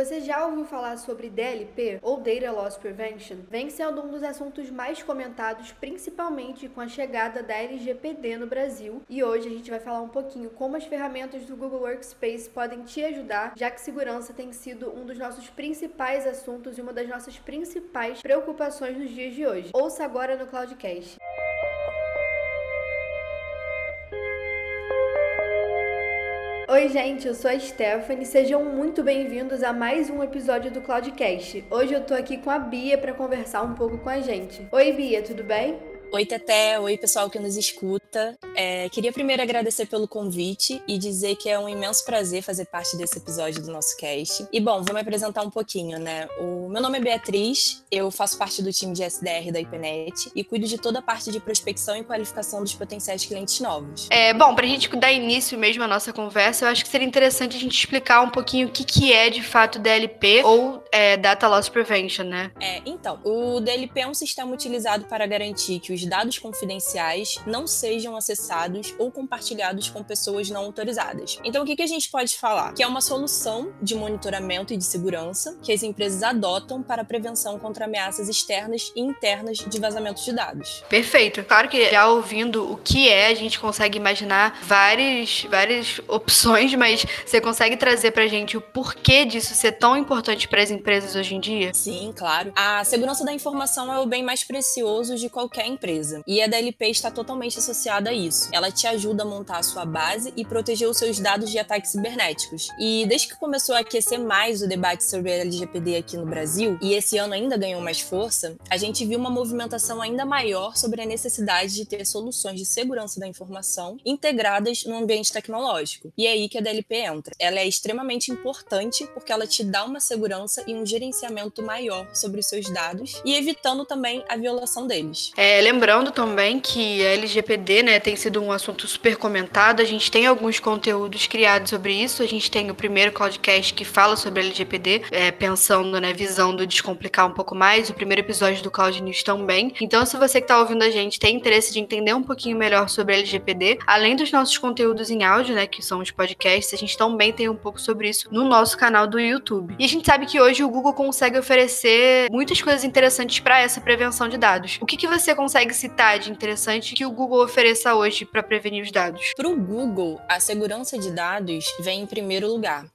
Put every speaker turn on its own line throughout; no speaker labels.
Você já ouviu falar sobre DLP ou Data Loss Prevention? Vem sendo um dos assuntos mais comentados, principalmente com a chegada da LGPD no Brasil. E hoje a gente vai falar um pouquinho como as ferramentas do Google Workspace podem te ajudar, já que segurança tem sido um dos nossos principais assuntos e uma das nossas principais preocupações nos dias de hoje. Ouça agora no Cloudcast. Oi, gente, eu sou a Stephanie. Sejam muito bem-vindos a mais um episódio do Cloudcast. Hoje eu tô aqui com a Bia para conversar um pouco com a gente. Oi, Bia, tudo bem?
Oi, Teté. Oi, pessoal que nos escuta. É, queria primeiro agradecer pelo convite e dizer que é um imenso prazer fazer parte desse episódio do nosso cast. E, bom, vou me apresentar um pouquinho, né? O meu nome é Beatriz, eu faço parte do time de SDR da IPNET e cuido de toda a parte de prospecção e qualificação dos potenciais clientes novos.
É, bom, para a gente dar início mesmo à nossa conversa, eu acho que seria interessante a gente explicar um pouquinho o que, que é, de fato, DLP ou é, Data Loss Prevention, né?
É, então, o DLP é um sistema utilizado para garantir que os os dados confidenciais não sejam acessados ou compartilhados com pessoas não autorizadas. Então, o que, que a gente pode falar? Que é uma solução de monitoramento e de segurança que as empresas adotam para prevenção contra ameaças externas e internas de vazamento de dados.
Perfeito. Claro que já ouvindo o que é, a gente consegue imaginar várias, várias opções, mas você consegue trazer para a gente o porquê disso ser tão importante para as empresas hoje em dia?
Sim, claro. A segurança da informação é o bem mais precioso de qualquer empresa. E a DLP está totalmente associada a isso. Ela te ajuda a montar a sua base e proteger os seus dados de ataques cibernéticos. E desde que começou a aquecer mais o debate sobre a LGPD aqui no Brasil, e esse ano ainda ganhou mais força, a gente viu uma movimentação ainda maior sobre a necessidade de ter soluções de segurança da informação integradas no ambiente tecnológico. E é aí que a DLP entra. Ela é extremamente importante porque ela te dá uma segurança e um gerenciamento maior sobre os seus dados e evitando também a violação deles.
É, lembrando também que a LGPD né, tem sido um assunto super comentado. A gente tem alguns conteúdos criados sobre isso. A gente tem o primeiro podcast que fala sobre a LGPD, é, pensando, né, visando descomplicar um pouco mais. O primeiro episódio do Cloud News também. Então, se você que está ouvindo a gente tem interesse de entender um pouquinho melhor sobre a LGPD, além dos nossos conteúdos em áudio, né, que são os podcasts, a gente também tem um pouco sobre isso no nosso canal do YouTube. E a gente sabe que hoje o Google consegue oferecer muitas coisas interessantes para essa prevenção de dados. O que, que você consegue citar de interessante que o Google ofereça hoje para prevenir os dados?
Para o Google, a segurança de dados vem em primeiro lugar.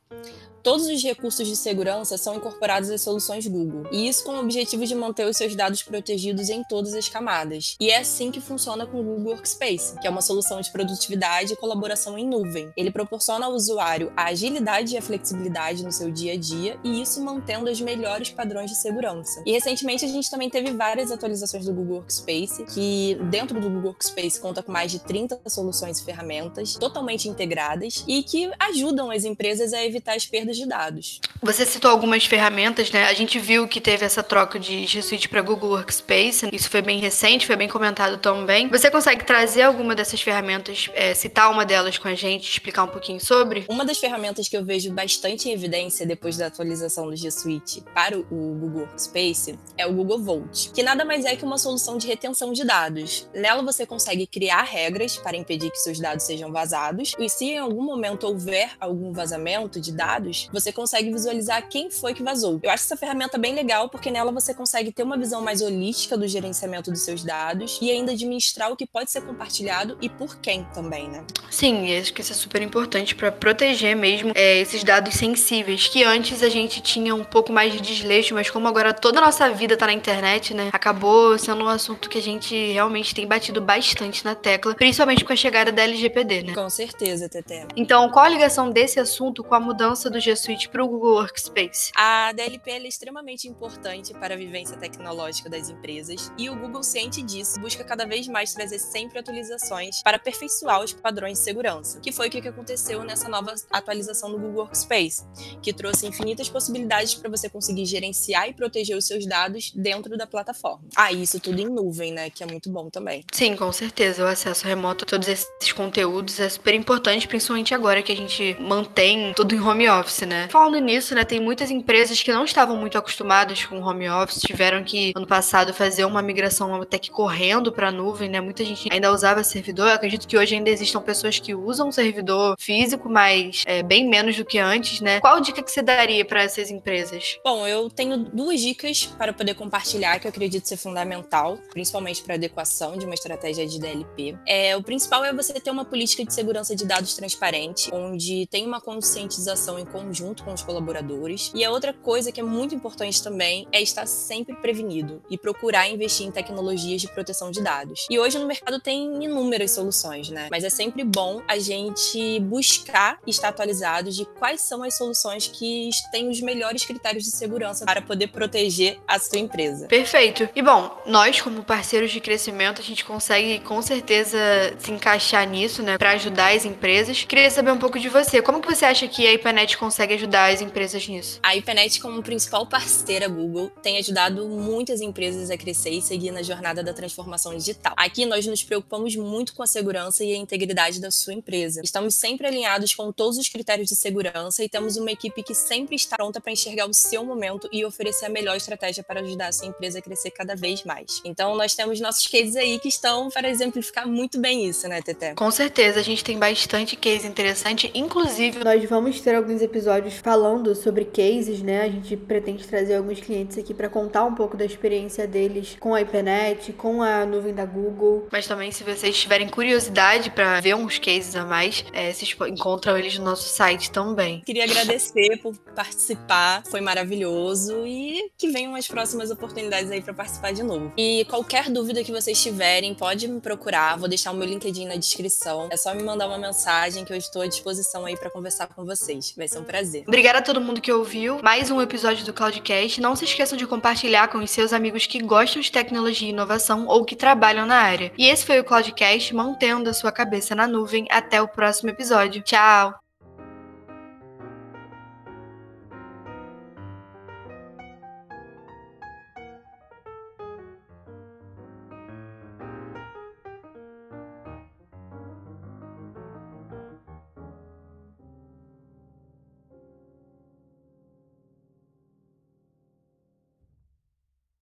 Todos os recursos de segurança são incorporados às soluções Google, e isso com o objetivo de manter os seus dados protegidos em todas as camadas. E é assim que funciona com o Google Workspace, que é uma solução de produtividade e colaboração em nuvem. Ele proporciona ao usuário a agilidade e a flexibilidade no seu dia a dia, e isso mantendo os melhores padrões de segurança. E recentemente a gente também teve várias atualizações do Google Workspace, que dentro do Google Workspace conta com mais de 30 soluções e ferramentas totalmente integradas e que ajudam as empresas a evitar as perdas de dados.
Você citou algumas ferramentas, né? A gente viu que teve essa troca de G Suite para Google Workspace. Isso foi bem recente, foi bem comentado também. Você consegue trazer alguma dessas ferramentas, é, citar uma delas com a gente, explicar um pouquinho sobre?
Uma das ferramentas que eu vejo bastante em evidência depois da atualização do G Suite para o Google Workspace é o Google Vault, que nada mais é que uma solução de retenção de dados. Nela você consegue criar regras para impedir que seus dados sejam vazados, e se em algum momento houver algum vazamento de dados, você consegue visualizar quem foi que vazou. Eu acho essa ferramenta bem legal porque nela você consegue ter uma visão mais holística do gerenciamento dos seus dados e ainda administrar o que pode ser compartilhado e por quem também, né?
Sim, acho que isso é super importante para proteger mesmo é, esses dados sensíveis que antes a gente tinha um pouco mais de desleixo, mas como agora toda a nossa vida tá na internet, né? Acabou sendo um assunto que a gente realmente tem batido bastante na tecla, principalmente com a chegada da LGPD, né?
Com certeza, Tete.
Então, qual a ligação desse assunto com a mudança do G Suite para o Google Workspace?
A DLP é extremamente importante para a vivência tecnológica das empresas e o Google, ciente disso, busca cada vez mais trazer sempre atualizações para aperfeiçoar os padrões de segurança, que foi o que aconteceu nessa nova atualização do Google Workspace, que trouxe infinitas possibilidades para você conseguir gerenciar e proteger os seus dados dentro da plataforma. Ah, isso tudo em nuvem, né, que é muito bom também.
Sim, com certeza. O acesso remoto a todos esses conteúdos é super importante, principalmente agora que a gente mantém tudo em home office office, né? Falando nisso, né, tem muitas empresas que não estavam muito acostumadas com home office, tiveram que ano passado fazer uma migração até que correndo para nuvem, né? Muita gente ainda usava servidor. Eu acredito que hoje ainda existam pessoas que usam servidor físico, mas é, bem menos do que antes, né? Qual dica que você daria para essas empresas?
Bom, eu tenho duas dicas para poder compartilhar que eu acredito ser fundamental, principalmente para adequação de uma estratégia de DLP. É, o principal é você ter uma política de segurança de dados transparente, onde tem uma conscientização em conjunto com os colaboradores. E a outra coisa que é muito importante também é estar sempre prevenido e procurar investir em tecnologias de proteção de dados. E hoje no mercado tem inúmeras soluções, né? Mas é sempre bom a gente buscar estar atualizados de quais são as soluções que têm os melhores critérios de segurança para poder proteger a sua empresa.
Perfeito. E bom, nós como parceiros de crescimento, a gente consegue com certeza se encaixar nisso, né, para ajudar as empresas. Queria saber um pouco de você. Como que você acha que a IPNET consegue ajudar as empresas nisso?
A IPNET, como principal parceira Google, tem ajudado muitas empresas a crescer e seguir na jornada da transformação digital. Aqui nós nos preocupamos muito com a segurança e a integridade da sua empresa. Estamos sempre alinhados com todos os critérios de segurança e temos uma equipe que sempre está pronta para enxergar o seu momento e oferecer a melhor estratégia para ajudar a sua empresa a crescer cada vez mais. Então nós temos nossos cases aí que estão para exemplificar muito bem isso, né, Tete?
Com certeza, a gente tem bastante case interessante, inclusive nós vamos ter alguns episódios falando sobre cases, né? A gente pretende trazer alguns clientes aqui para contar um pouco da experiência deles com a IPNET, com a nuvem da Google. Mas também, se vocês tiverem curiosidade para ver uns cases a mais, é, vocês encontram eles no nosso site também.
Queria agradecer por participar, foi maravilhoso e que venham as próximas oportunidades aí para participar de novo. E qualquer dúvida que vocês tiverem, pode me procurar, vou deixar o meu LinkedIn na descrição. É só me mandar uma mensagem que eu estou à disposição aí para conversar com vocês. Vai ser um prazer.
Obrigada a todo mundo que ouviu mais um episódio do Cloudcast. Não se esqueçam de compartilhar com os seus amigos que gostam de tecnologia e inovação ou que trabalham na área. E esse foi o Cloudcast, mantendo a sua cabeça na nuvem. Até o próximo episódio. Tchau!